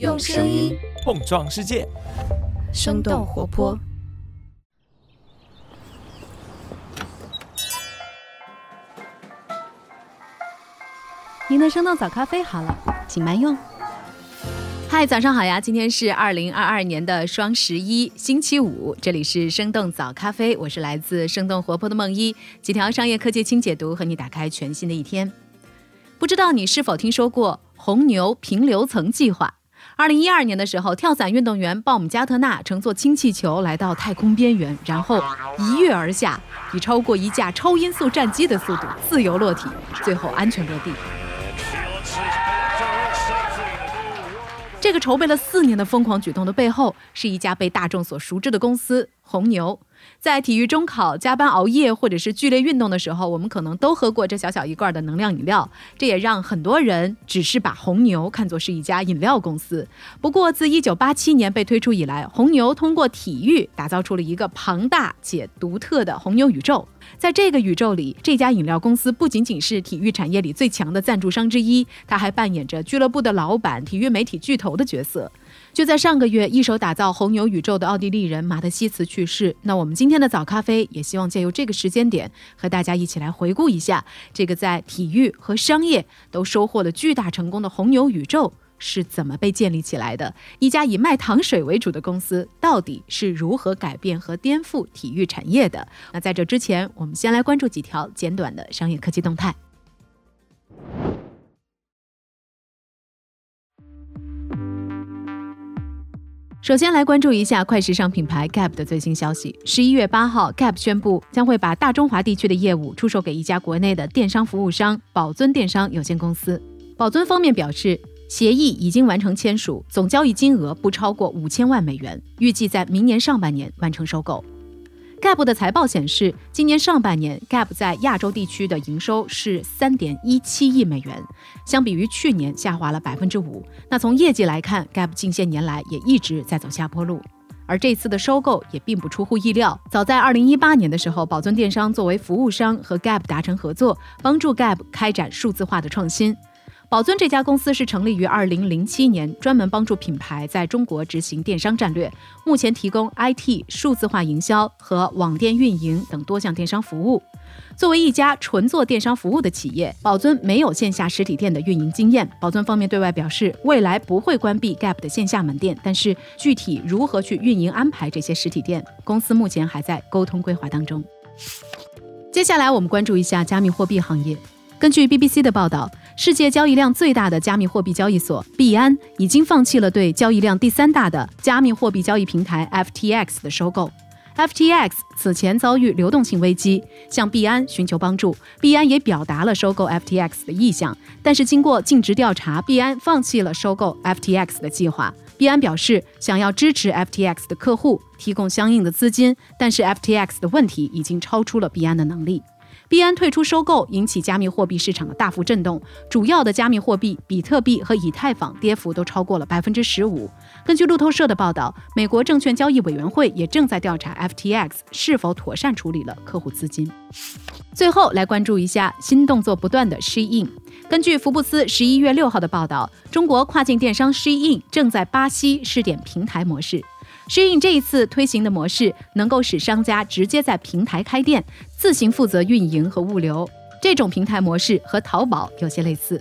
用声音碰撞世界，生动活泼。您的生动早咖啡好了，请慢用。嗨，早上好呀！今天是二零二二年的双十一，星期五，这里是生动早咖啡，我是来自生动活泼的梦一，几条商业科技轻解读，和你打开全新的一天。不知道你是否听说过红牛平流层计划？二零一二年的时候，跳伞运动员鲍姆加特纳乘坐氢气球来到太空边缘，然后一跃而下，以超过一架超音速战机的速度自由落体，最后安全落地。这个筹备了四年的疯狂举动的背后，是一家被大众所熟知的公司——红牛。在体育中考、加班熬夜或者是剧烈运动的时候，我们可能都喝过这小小一罐的能量饮料。这也让很多人只是把红牛看作是一家饮料公司。不过，自1987年被推出以来，红牛通过体育打造出了一个庞大且独特的红牛宇宙。在这个宇宙里，这家饮料公司不仅仅是体育产业里最强的赞助商之一，它还扮演着俱乐部的老板、体育媒体巨头的角色。就在上个月，一手打造红牛宇宙的奥地利人马特西茨去世。那我们今天的早咖啡也希望借由这个时间点，和大家一起来回顾一下这个在体育和商业都收获了巨大成功的红牛宇宙是怎么被建立起来的。一家以卖糖水为主的公司到底是如何改变和颠覆体育产业的？那在这之前，我们先来关注几条简短的商业科技动态。首先来关注一下快时尚品牌 Gap 的最新消息。十一月八号，Gap 宣布将会把大中华地区的业务出售给一家国内的电商服务商宝尊电商有限公司。宝尊方面表示，协议已经完成签署，总交易金额不超过五千万美元，预计在明年上半年完成收购。Gap 的财报显示，今年上半年 Gap 在亚洲地区的营收是三点一七亿美元，相比于去年下滑了百分之五。那从业绩来看，Gap 近些年来也一直在走下坡路，而这次的收购也并不出乎意料。早在二零一八年的时候，宝尊电商作为服务商和 Gap 达成合作，帮助 Gap 开展数字化的创新。宝尊这家公司是成立于二零零七年，专门帮助品牌在中国执行电商战略。目前提供 IT、数字化营销和网店运营等多项电商服务。作为一家纯做电商服务的企业，宝尊没有线下实体店的运营经验。宝尊方面对外表示，未来不会关闭 Gap 的线下门店，但是具体如何去运营安排这些实体店，公司目前还在沟通规划当中。接下来我们关注一下加密货币行业。根据 BBC 的报道。世界交易量最大的加密货币交易所币安已经放弃了对交易量第三大的加密货币交易平台 FTX 的收购。FTX 此前遭遇流动性危机，向币安寻求帮助。币安也表达了收购 FTX 的意向，但是经过尽职调查，币安放弃了收购 FTX 的计划。币安表示想要支持 FTX 的客户，提供相应的资金，但是 FTX 的问题已经超出了币安的能力。币安退出收购，引起加密货币市场的大幅震动。主要的加密货币比特币和以太坊跌幅都超过了百分之十五。根据路透社的报道，美国证券交易委员会也正在调查 FTX 是否妥善处理了客户资金。最后来关注一下新动作不断的 Shein。根据福布斯十一月六号的报道，中国跨境电商 Shein 正在巴西试点平台模式。Shein 这一次推行的模式能够使商家直接在平台开店，自行负责运营和物流。这种平台模式和淘宝有些类似。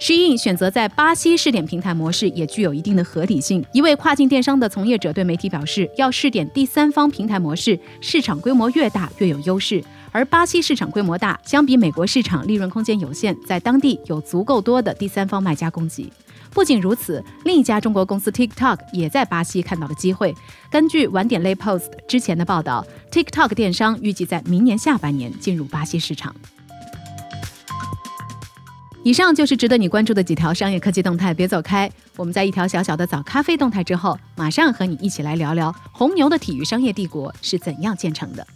Shein 选择在巴西试点平台模式也具有一定的合理性。一位跨境电商的从业者对媒体表示，要试点第三方平台模式，市场规模越大越有优势。而巴西市场规模大，相比美国市场利润空间有限，在当地有足够多的第三方卖家供给。不仅如此，另一家中国公司 TikTok 也在巴西看到了机会。根据晚点类 Post 之前的报道，TikTok 电商预计在明年下半年进入巴西市场。以上就是值得你关注的几条商业科技动态，别走开。我们在一条小小的早咖啡动态之后，马上和你一起来聊聊红牛的体育商业帝国是怎样建成的。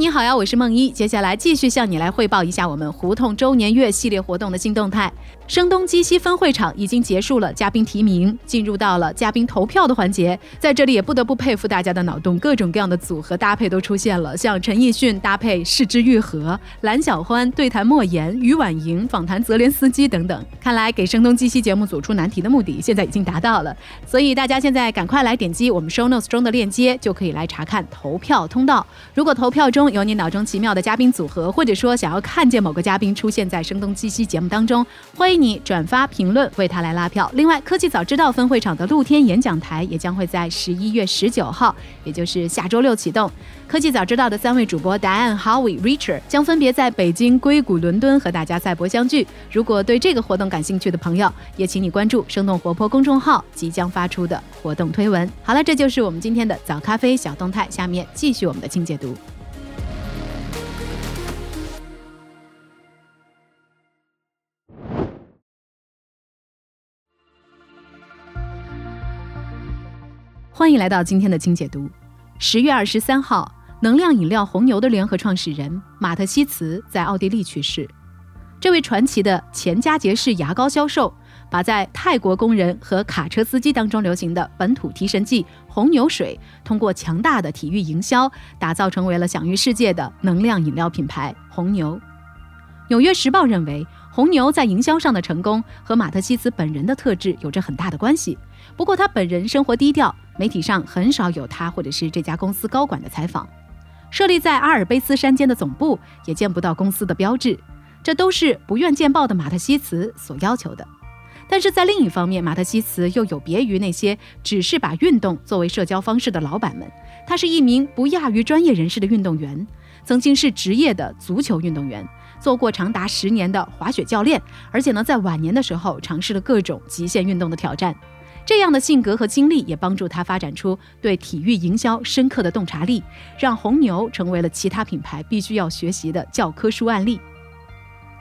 你好呀，我是梦一。接下来继续向你来汇报一下我们胡同周年月系列活动的新动态。声东击西分会场已经结束了嘉宾提名，进入到了嘉宾投票的环节。在这里也不得不佩服大家的脑洞，各种各样的组合搭配都出现了，像陈奕迅搭配柿之愈合，蓝小欢对谈莫言，于婉莹访谈泽连斯基等等。看来给声东击西节目组出难题的目的现在已经达到了，所以大家现在赶快来点击我们 show notes 中的链接，就可以来查看投票通道。如果投票中有你脑中奇妙的嘉宾组合，或者说想要看见某个嘉宾出现在声东击西节目当中，欢迎。你转发评论为他来拉票。另外，科技早知道分会场的露天演讲台也将会在十一月十九号，也就是下周六启动。科技早知道的三位主播 Diane、Howie、Richard 将分别在北京、硅谷、伦敦和大家赛博相聚。如果对这个活动感兴趣的朋友，也请你关注“生动活泼”公众号即将发出的活动推文。好了，这就是我们今天的早咖啡小动态。下面继续我们的清解读。欢迎来到今天的清解读。十月二十三号，能量饮料红牛的联合创始人马特希茨在奥地利去世。这位传奇的前佳洁士牙膏销售，把在泰国工人和卡车司机当中流行的本土提神剂红牛水，通过强大的体育营销，打造成为了享誉世界的能量饮料品牌红牛。纽约时报认为，红牛在营销上的成功和马特希茨本人的特质有着很大的关系。不过他本人生活低调，媒体上很少有他或者是这家公司高管的采访。设立在阿尔卑斯山间的总部也见不到公司的标志，这都是不愿见报的马特西茨所要求的。但是在另一方面，马特西茨又有别于那些只是把运动作为社交方式的老板们，他是一名不亚于专业人士的运动员，曾经是职业的足球运动员，做过长达十年的滑雪教练，而且呢在晚年的时候尝试了各种极限运动的挑战。这样的性格和经历也帮助他发展出对体育营销深刻的洞察力，让红牛成为了其他品牌必须要学习的教科书案例。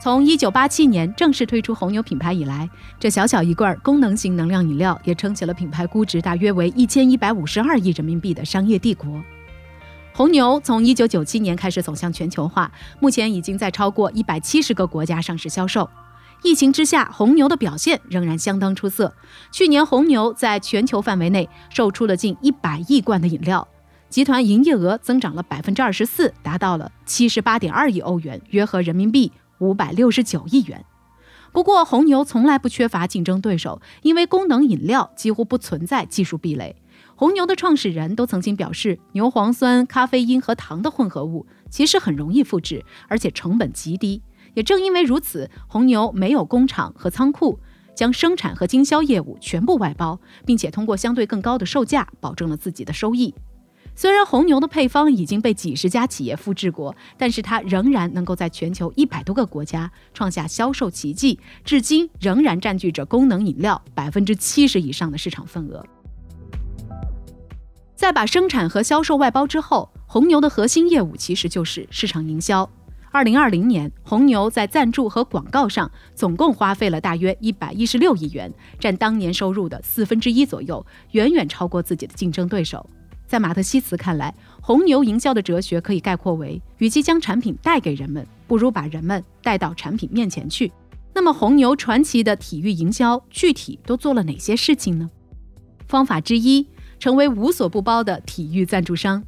从1987年正式推出红牛品牌以来，这小小一罐功能型能量饮料也撑起了品牌估值大约为1152亿人民币的商业帝国。红牛从1997年开始走向全球化，目前已经在超过170个国家上市销售。疫情之下，红牛的表现仍然相当出色。去年，红牛在全球范围内售出了近一百亿罐的饮料，集团营业额增长了百分之二十四，达到了七十八点二亿欧元，约合人民币五百六十九亿元。不过，红牛从来不缺乏竞争对手，因为功能饮料几乎不存在技术壁垒。红牛的创始人都曾经表示，牛磺酸、咖啡因和糖的混合物其实很容易复制，而且成本极低。也正因为如此，红牛没有工厂和仓库，将生产和经销业务全部外包，并且通过相对更高的售价保证了自己的收益。虽然红牛的配方已经被几十家企业复制过，但是它仍然能够在全球一百多个国家创下销售奇迹，至今仍然占据着功能饮料百分之七十以上的市场份额。在把生产和销售外包之后，红牛的核心业务其实就是市场营销。二零二零年，红牛在赞助和广告上总共花费了大约一百一十六亿元，占当年收入的四分之一左右，远远超过自己的竞争对手。在马特希茨看来，红牛营销的哲学可以概括为：与其将产品带给人们，不如把人们带到产品面前去。那么，红牛传奇的体育营销具体都做了哪些事情呢？方法之一，成为无所不包的体育赞助商。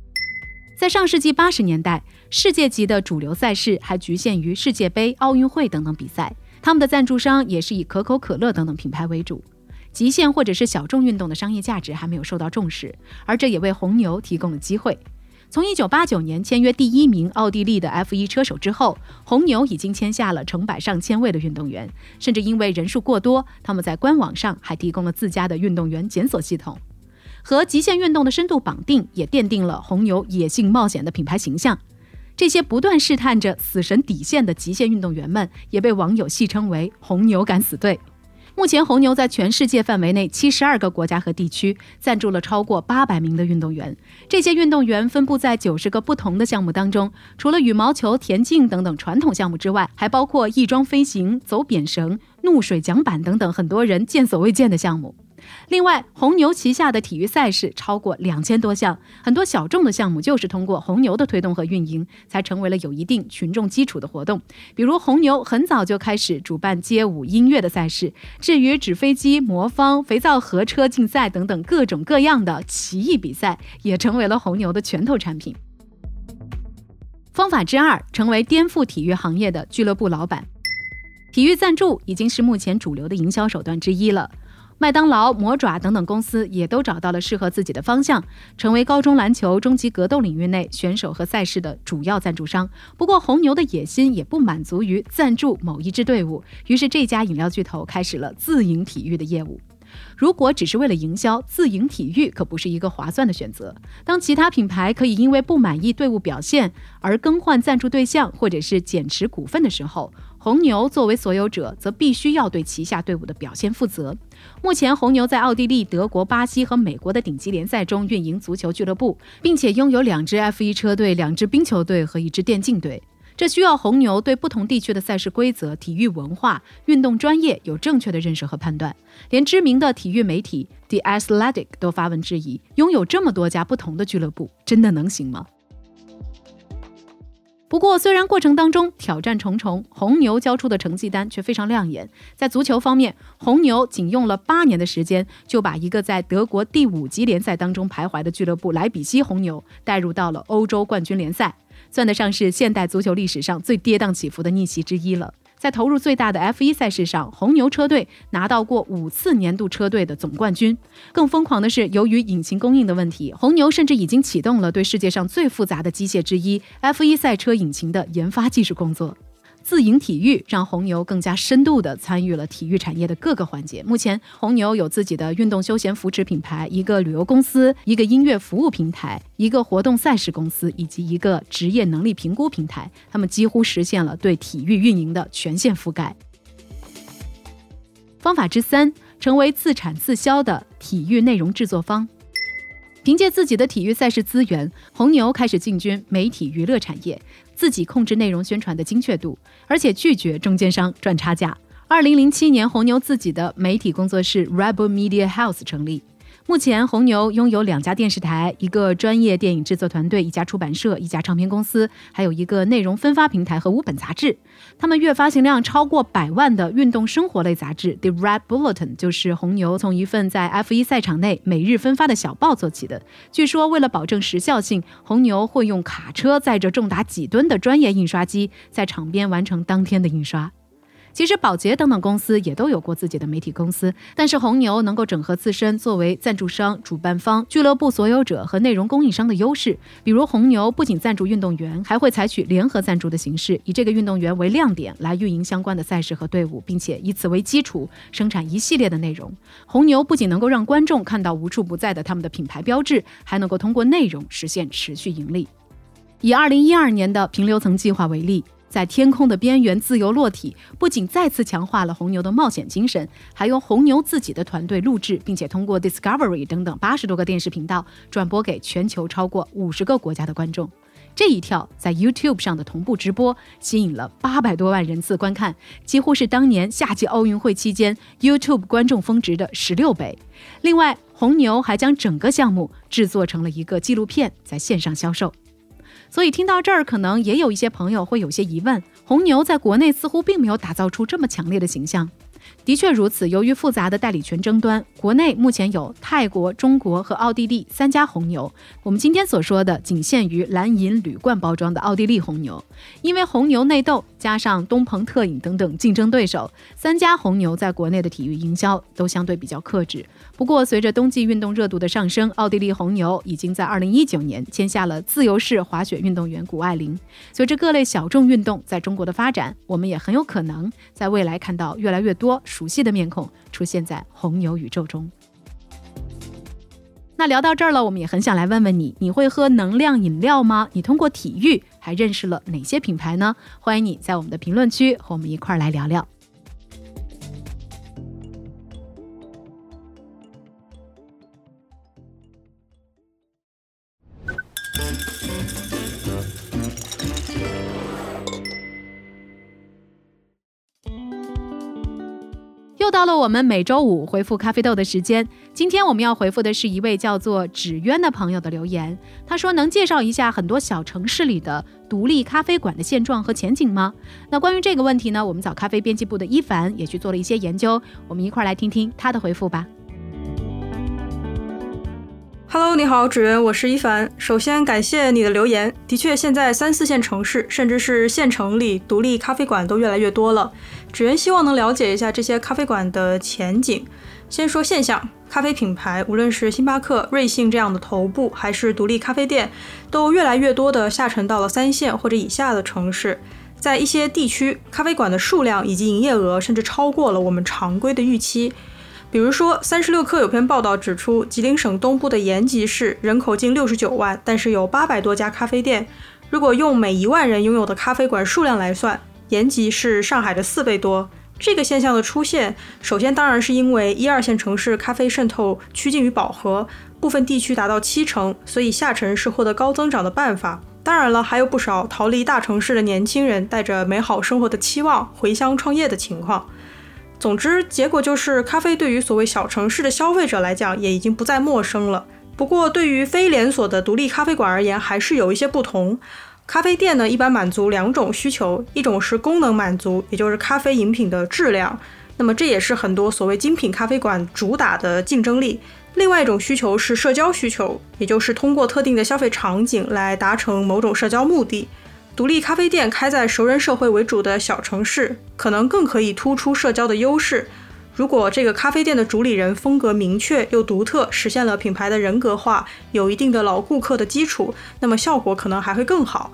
在上世纪八十年代，世界级的主流赛事还局限于世界杯、奥运会等等比赛，他们的赞助商也是以可口可乐等等品牌为主。极限或者是小众运动的商业价值还没有受到重视，而这也为红牛提供了机会。从一九八九年签约第一名奥地利的 F 一车手之后，红牛已经签下了成百上千位的运动员，甚至因为人数过多，他们在官网上还提供了自家的运动员检索系统。和极限运动的深度绑定，也奠定了红牛野性冒险的品牌形象。这些不断试探着死神底线的极限运动员们，也被网友戏称为“红牛敢死队”。目前，红牛在全世界范围内七十二个国家和地区赞助了超过八百名的运动员。这些运动员分布在九十个不同的项目当中，除了羽毛球、田径等等传统项目之外，还包括翼装飞行、走扁绳、怒水桨板等等很多人见所未见的项目。另外，红牛旗下的体育赛事超过两千多项，很多小众的项目就是通过红牛的推动和运营，才成为了有一定群众基础的活动。比如，红牛很早就开始主办街舞、音乐的赛事。至于纸飞机、魔方、肥皂盒车竞赛等等各种各样的奇异比赛，也成为了红牛的拳头产品。方法之二，成为颠覆体育行业的俱乐部老板。体育赞助已经是目前主流的营销手段之一了。麦当劳、魔爪等等公司也都找到了适合自己的方向，成为高中篮球、终极格斗领域内选手和赛事的主要赞助商。不过，红牛的野心也不满足于赞助某一支队伍，于是这家饮料巨头开始了自营体育的业务。如果只是为了营销，自营体育可不是一个划算的选择。当其他品牌可以因为不满意队伍表现而更换赞助对象，或者是减持股份的时候，红牛作为所有者，则必须要对旗下队伍的表现负责。目前，红牛在奥地利、德国、巴西和美国的顶级联赛中运营足球俱乐部，并且拥有两支 F1 车队、两支冰球队和一支电竞队。这需要红牛对不同地区的赛事规则、体育文化、运动专业有正确的认识和判断。连知名的体育媒体 The Athletic 都发文质疑：拥有这么多家不同的俱乐部，真的能行吗？不过，虽然过程当中挑战重重，红牛交出的成绩单却非常亮眼。在足球方面，红牛仅用了八年的时间，就把一个在德国第五级联赛当中徘徊的俱乐部莱比锡红牛带入到了欧洲冠军联赛，算得上是现代足球历史上最跌宕起伏的逆袭之一了。在投入最大的 F1 赛事上，红牛车队拿到过五次年度车队的总冠军。更疯狂的是，由于引擎供应的问题，红牛甚至已经启动了对世界上最复杂的机械之一 F1 赛车引擎的研发技术工作。自营体育让红牛更加深度地参与了体育产业的各个环节。目前，红牛有自己的运动休闲扶持品牌、一个旅游公司、一个音乐服务平台、一个活动赛事公司以及一个职业能力评估平台。他们几乎实现了对体育运营的全线覆盖。方法之三，成为自产自销的体育内容制作方。凭借自己的体育赛事资源，红牛开始进军媒体娱乐产业。自己控制内容宣传的精确度，而且拒绝中间商赚差价。二零零七年，红牛自己的媒体工作室 Rebel Media House 成立。目前，红牛拥有两家电视台、一个专业电影制作团队、一家出版社、一家唱片公司，还有一个内容分发平台和五本杂志。他们月发行量超过百万的运动生活类杂志《The Red Bulletin》就是红牛从一份在 F1 赛场内每日分发的小报做起的。据说，为了保证时效性，红牛会用卡车载着重达几吨的专业印刷机，在场边完成当天的印刷。其实，宝洁等等公司也都有过自己的媒体公司，但是红牛能够整合自身作为赞助商、主办方、俱乐部所有者和内容供应商的优势。比如，红牛不仅赞助运动员，还会采取联合赞助的形式，以这个运动员为亮点来运营相关的赛事和队伍，并且以此为基础生产一系列的内容。红牛不仅能够让观众看到无处不在的他们的品牌标志，还能够通过内容实现持续盈利。以二零一二年的平流层计划为例。在天空的边缘自由落体，不仅再次强化了红牛的冒险精神，还由红牛自己的团队录制，并且通过 Discovery 等等八十多个电视频道转播给全球超过五十个国家的观众。这一跳在 YouTube 上的同步直播吸引了八百多万人次观看，几乎是当年夏季奥运会期间 YouTube 观众峰值的十六倍。另外，红牛还将整个项目制作成了一个纪录片，在线上销售。所以听到这儿，可能也有一些朋友会有些疑问：红牛在国内似乎并没有打造出这么强烈的形象。的确如此。由于复杂的代理权争端，国内目前有泰国、中国和奥地利三家红牛。我们今天所说的仅限于蓝银铝罐包装的奥地利红牛。因为红牛内斗，加上东鹏特饮等等竞争对手，三家红牛在国内的体育营销都相对比较克制。不过，随着冬季运动热度的上升，奥地利红牛已经在2019年签下了自由式滑雪运动员谷爱凌。随着各类小众运动在中国的发展，我们也很有可能在未来看到越来越多熟悉的面孔出现在红牛宇宙中。那聊到这儿了，我们也很想来问问你：你会喝能量饮料吗？你通过体育还认识了哪些品牌呢？欢迎你在我们的评论区和我们一块儿来聊聊。我们每周五回复咖啡豆的时间。今天我们要回复的是一位叫做纸鸢的朋友的留言。他说：“能介绍一下很多小城市里的独立咖啡馆的现状和前景吗？”那关于这个问题呢，我们早咖啡编辑部的伊凡也去做了一些研究，我们一块来听听他的回复吧。Hello，你好，纸鸢，我是一凡。首先感谢你的留言。的确，现在三四线城市，甚至是县城里，独立咖啡馆都越来越多了。纸鸢希望能了解一下这些咖啡馆的前景。先说现象，咖啡品牌，无论是星巴克、瑞幸这样的头部，还是独立咖啡店，都越来越多的下沉到了三线或者以下的城市。在一些地区，咖啡馆的数量以及营业额甚至超过了我们常规的预期。比如说，三十六氪有篇报道指出，吉林省东部的延吉市人口近六十九万，但是有八百多家咖啡店。如果用每一万人拥有的咖啡馆数量来算，延吉是上海的四倍多。这个现象的出现，首先当然是因为一二线城市咖啡渗透趋近于饱和，部分地区达到七成，所以下沉是获得高增长的办法。当然了，还有不少逃离大城市的年轻人，带着美好生活的期望回乡创业的情况。总之，结果就是咖啡对于所谓小城市的消费者来讲，也已经不再陌生了。不过，对于非连锁的独立咖啡馆而言，还是有一些不同。咖啡店呢，一般满足两种需求，一种是功能满足，也就是咖啡饮品的质量，那么这也是很多所谓精品咖啡馆主打的竞争力。另外一种需求是社交需求，也就是通过特定的消费场景来达成某种社交目的。独立咖啡店开在熟人社会为主的小城市，可能更可以突出社交的优势。如果这个咖啡店的主理人风格明确又独特，实现了品牌的人格化，有一定的老顾客的基础，那么效果可能还会更好。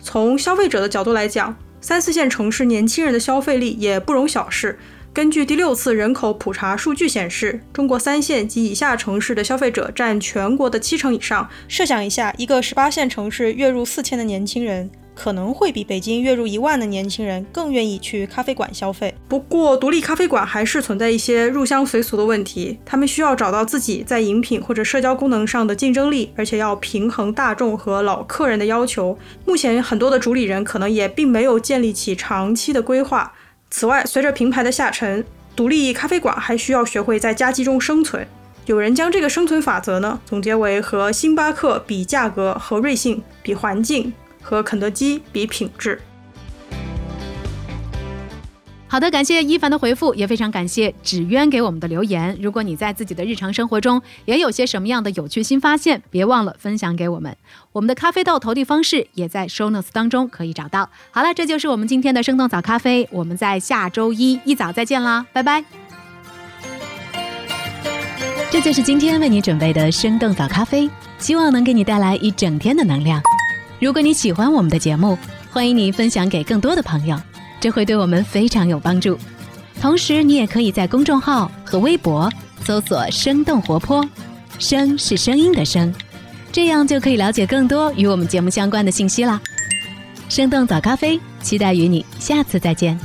从消费者的角度来讲，三四线城市年轻人的消费力也不容小视。根据第六次人口普查数据显示，中国三线及以下城市的消费者占全国的七成以上。设想一下，一个十八线城市月入四千的年轻人。可能会比北京月入一万的年轻人更愿意去咖啡馆消费。不过，独立咖啡馆还是存在一些入乡随俗的问题。他们需要找到自己在饮品或者社交功能上的竞争力，而且要平衡大众和老客人的要求。目前，很多的主理人可能也并没有建立起长期的规划。此外，随着平台的下沉，独立咖啡馆还需要学会在夹击中生存。有人将这个生存法则呢总结为和星巴克比价格，和瑞幸比环境。和肯德基比品质。好的，感谢一凡的回复，也非常感谢纸鸢给我们的留言。如果你在自己的日常生活中也有些什么样的有趣新发现，别忘了分享给我们。我们的咖啡豆投递方式也在 show notes 当中可以找到。好了，这就是我们今天的生动早咖啡，我们在下周一一早再见啦，拜拜。这就是今天为你准备的生动早咖啡，希望能给你带来一整天的能量。如果你喜欢我们的节目，欢迎你分享给更多的朋友，这会对我们非常有帮助。同时，你也可以在公众号和微博搜索“生动活泼”，声是声音的声，这样就可以了解更多与我们节目相关的信息啦。生动早咖啡，期待与你下次再见。